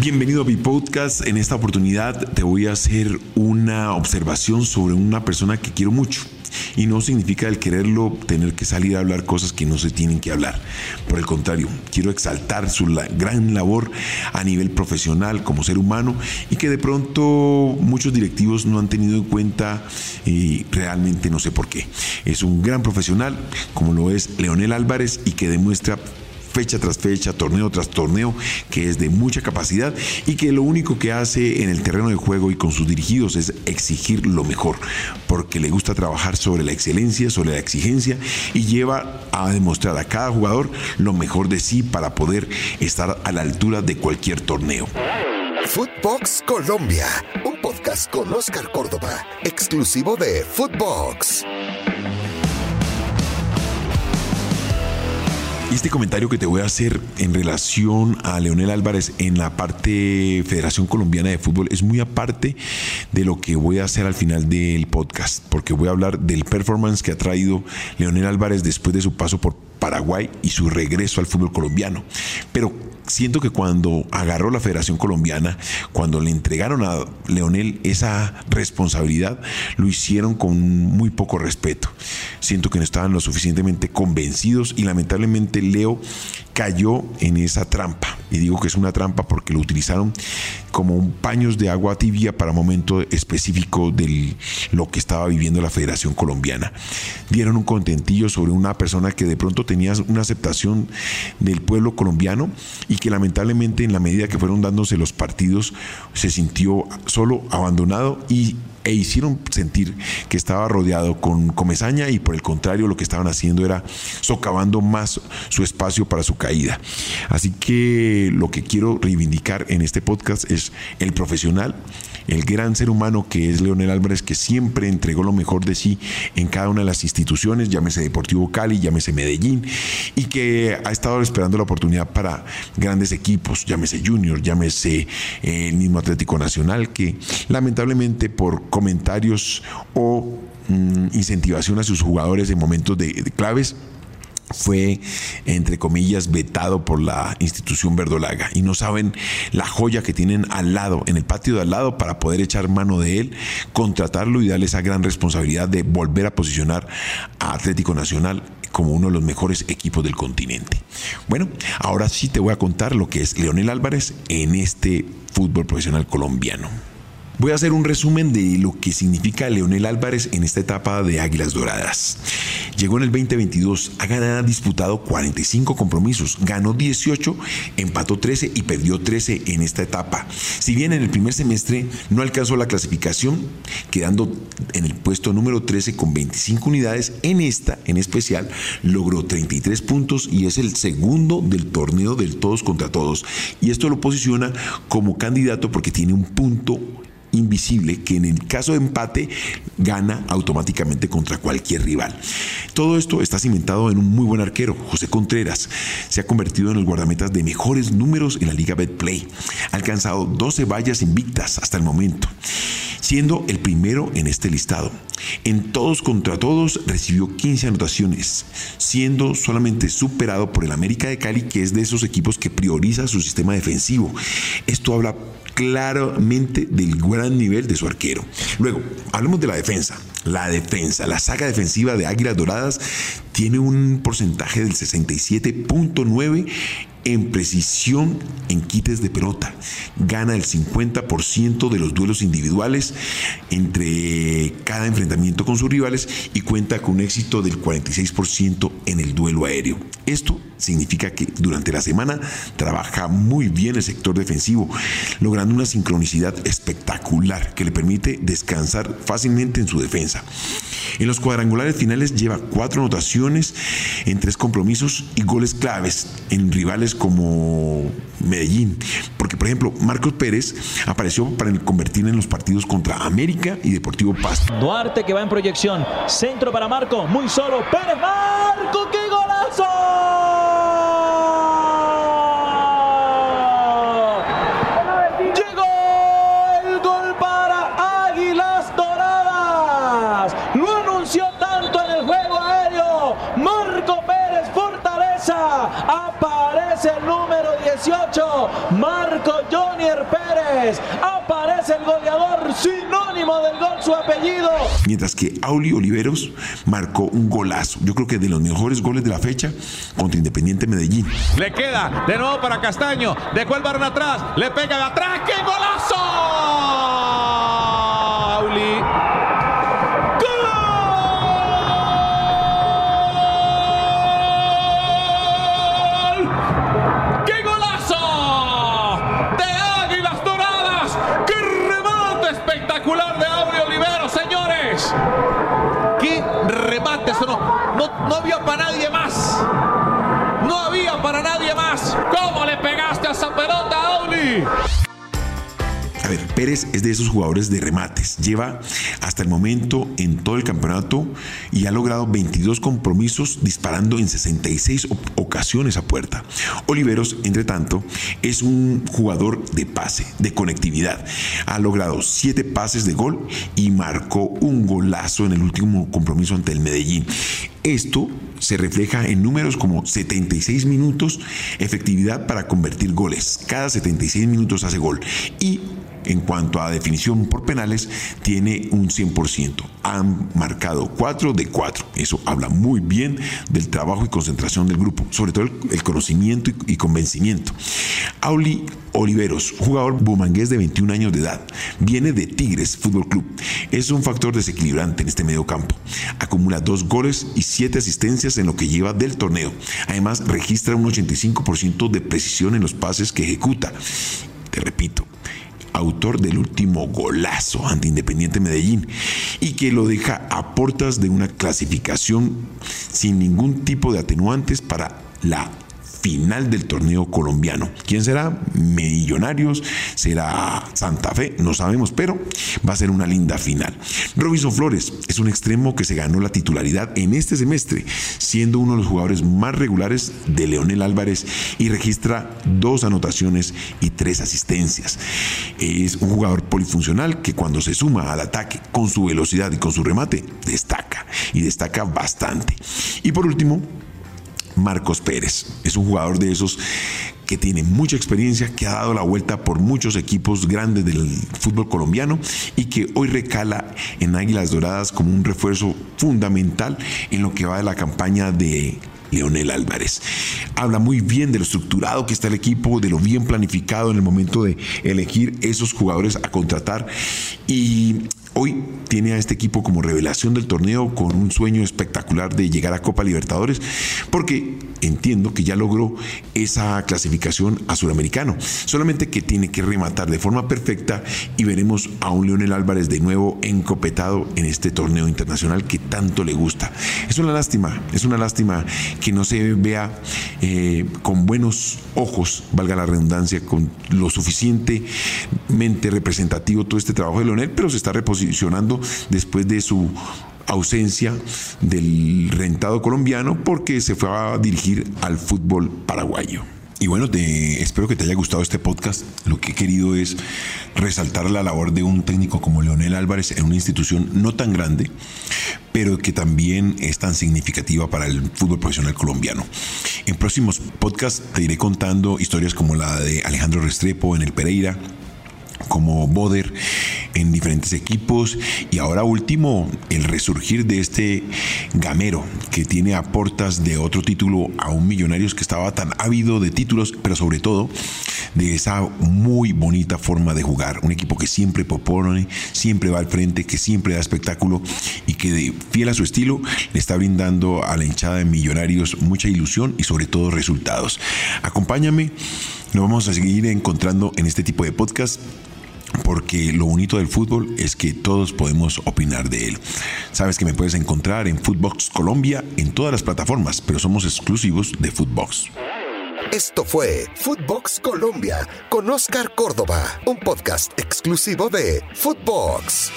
Bienvenido a mi podcast. En esta oportunidad te voy a hacer una observación sobre una persona que quiero mucho. Y no significa el quererlo tener que salir a hablar cosas que no se tienen que hablar. Por el contrario, quiero exaltar su gran labor a nivel profesional como ser humano y que de pronto muchos directivos no han tenido en cuenta y realmente no sé por qué. Es un gran profesional como lo es Leonel Álvarez y que demuestra fecha tras fecha, torneo tras torneo, que es de mucha capacidad y que lo único que hace en el terreno de juego y con sus dirigidos es exigir lo mejor, porque le gusta trabajar sobre la excelencia, sobre la exigencia y lleva a demostrar a cada jugador lo mejor de sí para poder estar a la altura de cualquier torneo. Footbox Colombia, un podcast con Oscar Córdoba, exclusivo de Footbox. Este comentario que te voy a hacer en relación a Leonel Álvarez en la parte Federación Colombiana de Fútbol es muy aparte de lo que voy a hacer al final del podcast, porque voy a hablar del performance que ha traído Leonel Álvarez después de su paso por Paraguay y su regreso al fútbol colombiano. Pero siento que cuando agarró la Federación Colombiana, cuando le entregaron a Leonel esa responsabilidad, lo hicieron con muy poco respeto. Siento que no estaban lo suficientemente convencidos y lamentablemente Leo cayó en esa trampa. Y digo que es una trampa porque lo utilizaron como un paños de agua tibia para un momento específico de lo que estaba viviendo la Federación Colombiana. Dieron un contentillo sobre una persona que de pronto tenía una aceptación del pueblo colombiano y que lamentablemente en la medida que fueron dándose los partidos se sintió solo, abandonado y e hicieron sentir que estaba rodeado con comezaña y por el contrario lo que estaban haciendo era socavando más su espacio para su caída. Así que lo que quiero reivindicar en este podcast es el profesional, el gran ser humano que es Leonel Álvarez, que siempre entregó lo mejor de sí en cada una de las instituciones, llámese Deportivo Cali, llámese Medellín, y que ha estado esperando la oportunidad para grandes equipos, llámese Junior, llámese eh, el mismo Atlético Nacional, que lamentablemente por comentarios o mm, incentivación a sus jugadores en momentos de claves, fue, entre comillas, vetado por la institución verdolaga y no saben la joya que tienen al lado, en el patio de al lado, para poder echar mano de él, contratarlo y darle esa gran responsabilidad de volver a posicionar a Atlético Nacional como uno de los mejores equipos del continente. Bueno, ahora sí te voy a contar lo que es Leonel Álvarez en este fútbol profesional colombiano. Voy a hacer un resumen de lo que significa Leonel Álvarez en esta etapa de Águilas Doradas. Llegó en el 2022, ha disputado 45 compromisos, ganó 18, empató 13 y perdió 13 en esta etapa. Si bien en el primer semestre no alcanzó la clasificación, quedando en el puesto número 13 con 25 unidades, en esta en especial logró 33 puntos y es el segundo del torneo del todos contra todos. Y esto lo posiciona como candidato porque tiene un punto invisible que en el caso de empate gana automáticamente contra cualquier rival. Todo esto está cimentado en un muy buen arquero, José Contreras. Se ha convertido en el guardametas de mejores números en la Liga Betplay. Ha alcanzado 12 vallas invictas hasta el momento, siendo el primero en este listado. En todos contra todos recibió 15 anotaciones, siendo solamente superado por el América de Cali, que es de esos equipos que prioriza su sistema defensivo. Esto habla claramente del gran nivel de su arquero. Luego, hablemos de la defensa. La defensa, la saga defensiva de Águilas Doradas tiene un porcentaje del 67.9 en precisión en quites de pelota. Gana el 50% de los duelos individuales entre cada enfrentamiento con sus rivales y cuenta con un éxito del 46% en el duelo aéreo. Esto significa que durante la semana trabaja muy bien el sector defensivo, logrando una sincronicidad espectacular que le permite descansar fácilmente en su defensa. En los cuadrangulares finales lleva cuatro anotaciones en tres compromisos y goles claves en rivales como Medellín. Porque, por ejemplo, Marcos Pérez apareció para convertir en los partidos contra América y Deportivo Pasto. Duarte que va en proyección. Centro para Marco, muy solo. Pérez Marco, ¡qué golazo! Aparece el número 18, Marco Jonier Pérez. Aparece el goleador, sinónimo del gol, su apellido. Mientras que Auli Oliveros marcó un golazo. Yo creo que de los mejores goles de la fecha contra Independiente Medellín. Le queda de nuevo para Castaño. Dejó el barrio atrás. Le pega de atrás. ¡Qué golazo! No, no había para nadie más. No había para nadie más. ¿Cómo le Pérez es de esos jugadores de remates. Lleva hasta el momento en todo el campeonato y ha logrado 22 compromisos disparando en 66 ocasiones a puerta. Oliveros, entre tanto, es un jugador de pase, de conectividad. Ha logrado 7 pases de gol y marcó un golazo en el último compromiso ante el Medellín. Esto se refleja en números como 76 minutos, efectividad para convertir goles. Cada 76 minutos hace gol. Y en cuanto a definición por penales, tiene un 100%. Han marcado 4 de 4. Eso habla muy bien del trabajo y concentración del grupo, sobre todo el, conocimiento y, convencimiento. Auli Oliveros, jugador bumangués de 21 años de edad, viene de Tigres Fútbol Club. Es un factor desequilibrante en este medio campo. Acumula dos goles y siete asistencias en lo que lleva del torneo. Además, registra un 85% de precisión en los pases que ejecuta. Te repito, autor del último golazo ante Independiente Medellín y que lo deja a portas de una clasificación sin ningún tipo de atenuantes para la final del torneo colombiano. ¿Quién será? Millonarios, será Santa Fe, no sabemos, pero va a ser una linda final. Robinson Flores es un extremo que se ganó la titularidad en este semestre, siendo uno de los jugadores más regulares de Leonel Álvarez y registra dos anotaciones y tres asistencias. Es un jugador polifuncional que cuando se suma al ataque con su velocidad y con su remate, destaca y destaca bastante. Y por último, Marcos Pérez. Es un jugador de esos que tiene mucha experiencia, que ha dado la vuelta por muchos equipos grandes del fútbol colombiano y que hoy recala en Águilas Doradas como un refuerzo fundamental en lo que va de la campaña de Leonel Álvarez. Habla muy bien de lo estructurado que está el equipo, de lo bien planificado en el momento de elegir esos jugadores a contratar y Hoy tiene a este equipo como revelación del torneo con un sueño espectacular de llegar a Copa Libertadores, porque entiendo que ya logró esa clasificación a Suramericano. Solamente que tiene que rematar de forma perfecta y veremos a un Leonel Álvarez de nuevo encopetado en este torneo internacional que tanto le gusta. Es una lástima, es una lástima que no se vea eh, con buenos ojos, valga la redundancia, con lo suficientemente representativo todo este trabajo de Leonel, pero se está reposicionando después de su ausencia del rentado colombiano porque se fue a dirigir al fútbol paraguayo. Y bueno, te, espero que te haya gustado este podcast. Lo que he querido es resaltar la labor de un técnico como Leonel Álvarez en una institución no tan grande, pero que también es tan significativa para el fútbol profesional colombiano. En próximos podcasts te iré contando historias como la de Alejandro Restrepo en el Pereira, como Boder en diferentes equipos. Y ahora último el resurgir de este gamero que tiene a portas de otro título a un Millonarios que estaba tan ávido de títulos, pero sobre todo de esa muy bonita forma de jugar, un equipo que siempre propone, siempre va al frente, que siempre da espectáculo y que fiel a su estilo le está brindando a la hinchada de Millonarios mucha ilusión y sobre todo resultados. Acompáñame, nos vamos a seguir encontrando en este tipo de podcast porque lo bonito del fútbol es que todos podemos opinar de él. Sabes que me puedes encontrar en Footbox Colombia en todas las plataformas, pero somos exclusivos de Footbox. Esto fue Footbox Colombia con Oscar Córdoba, un podcast exclusivo de Footbox.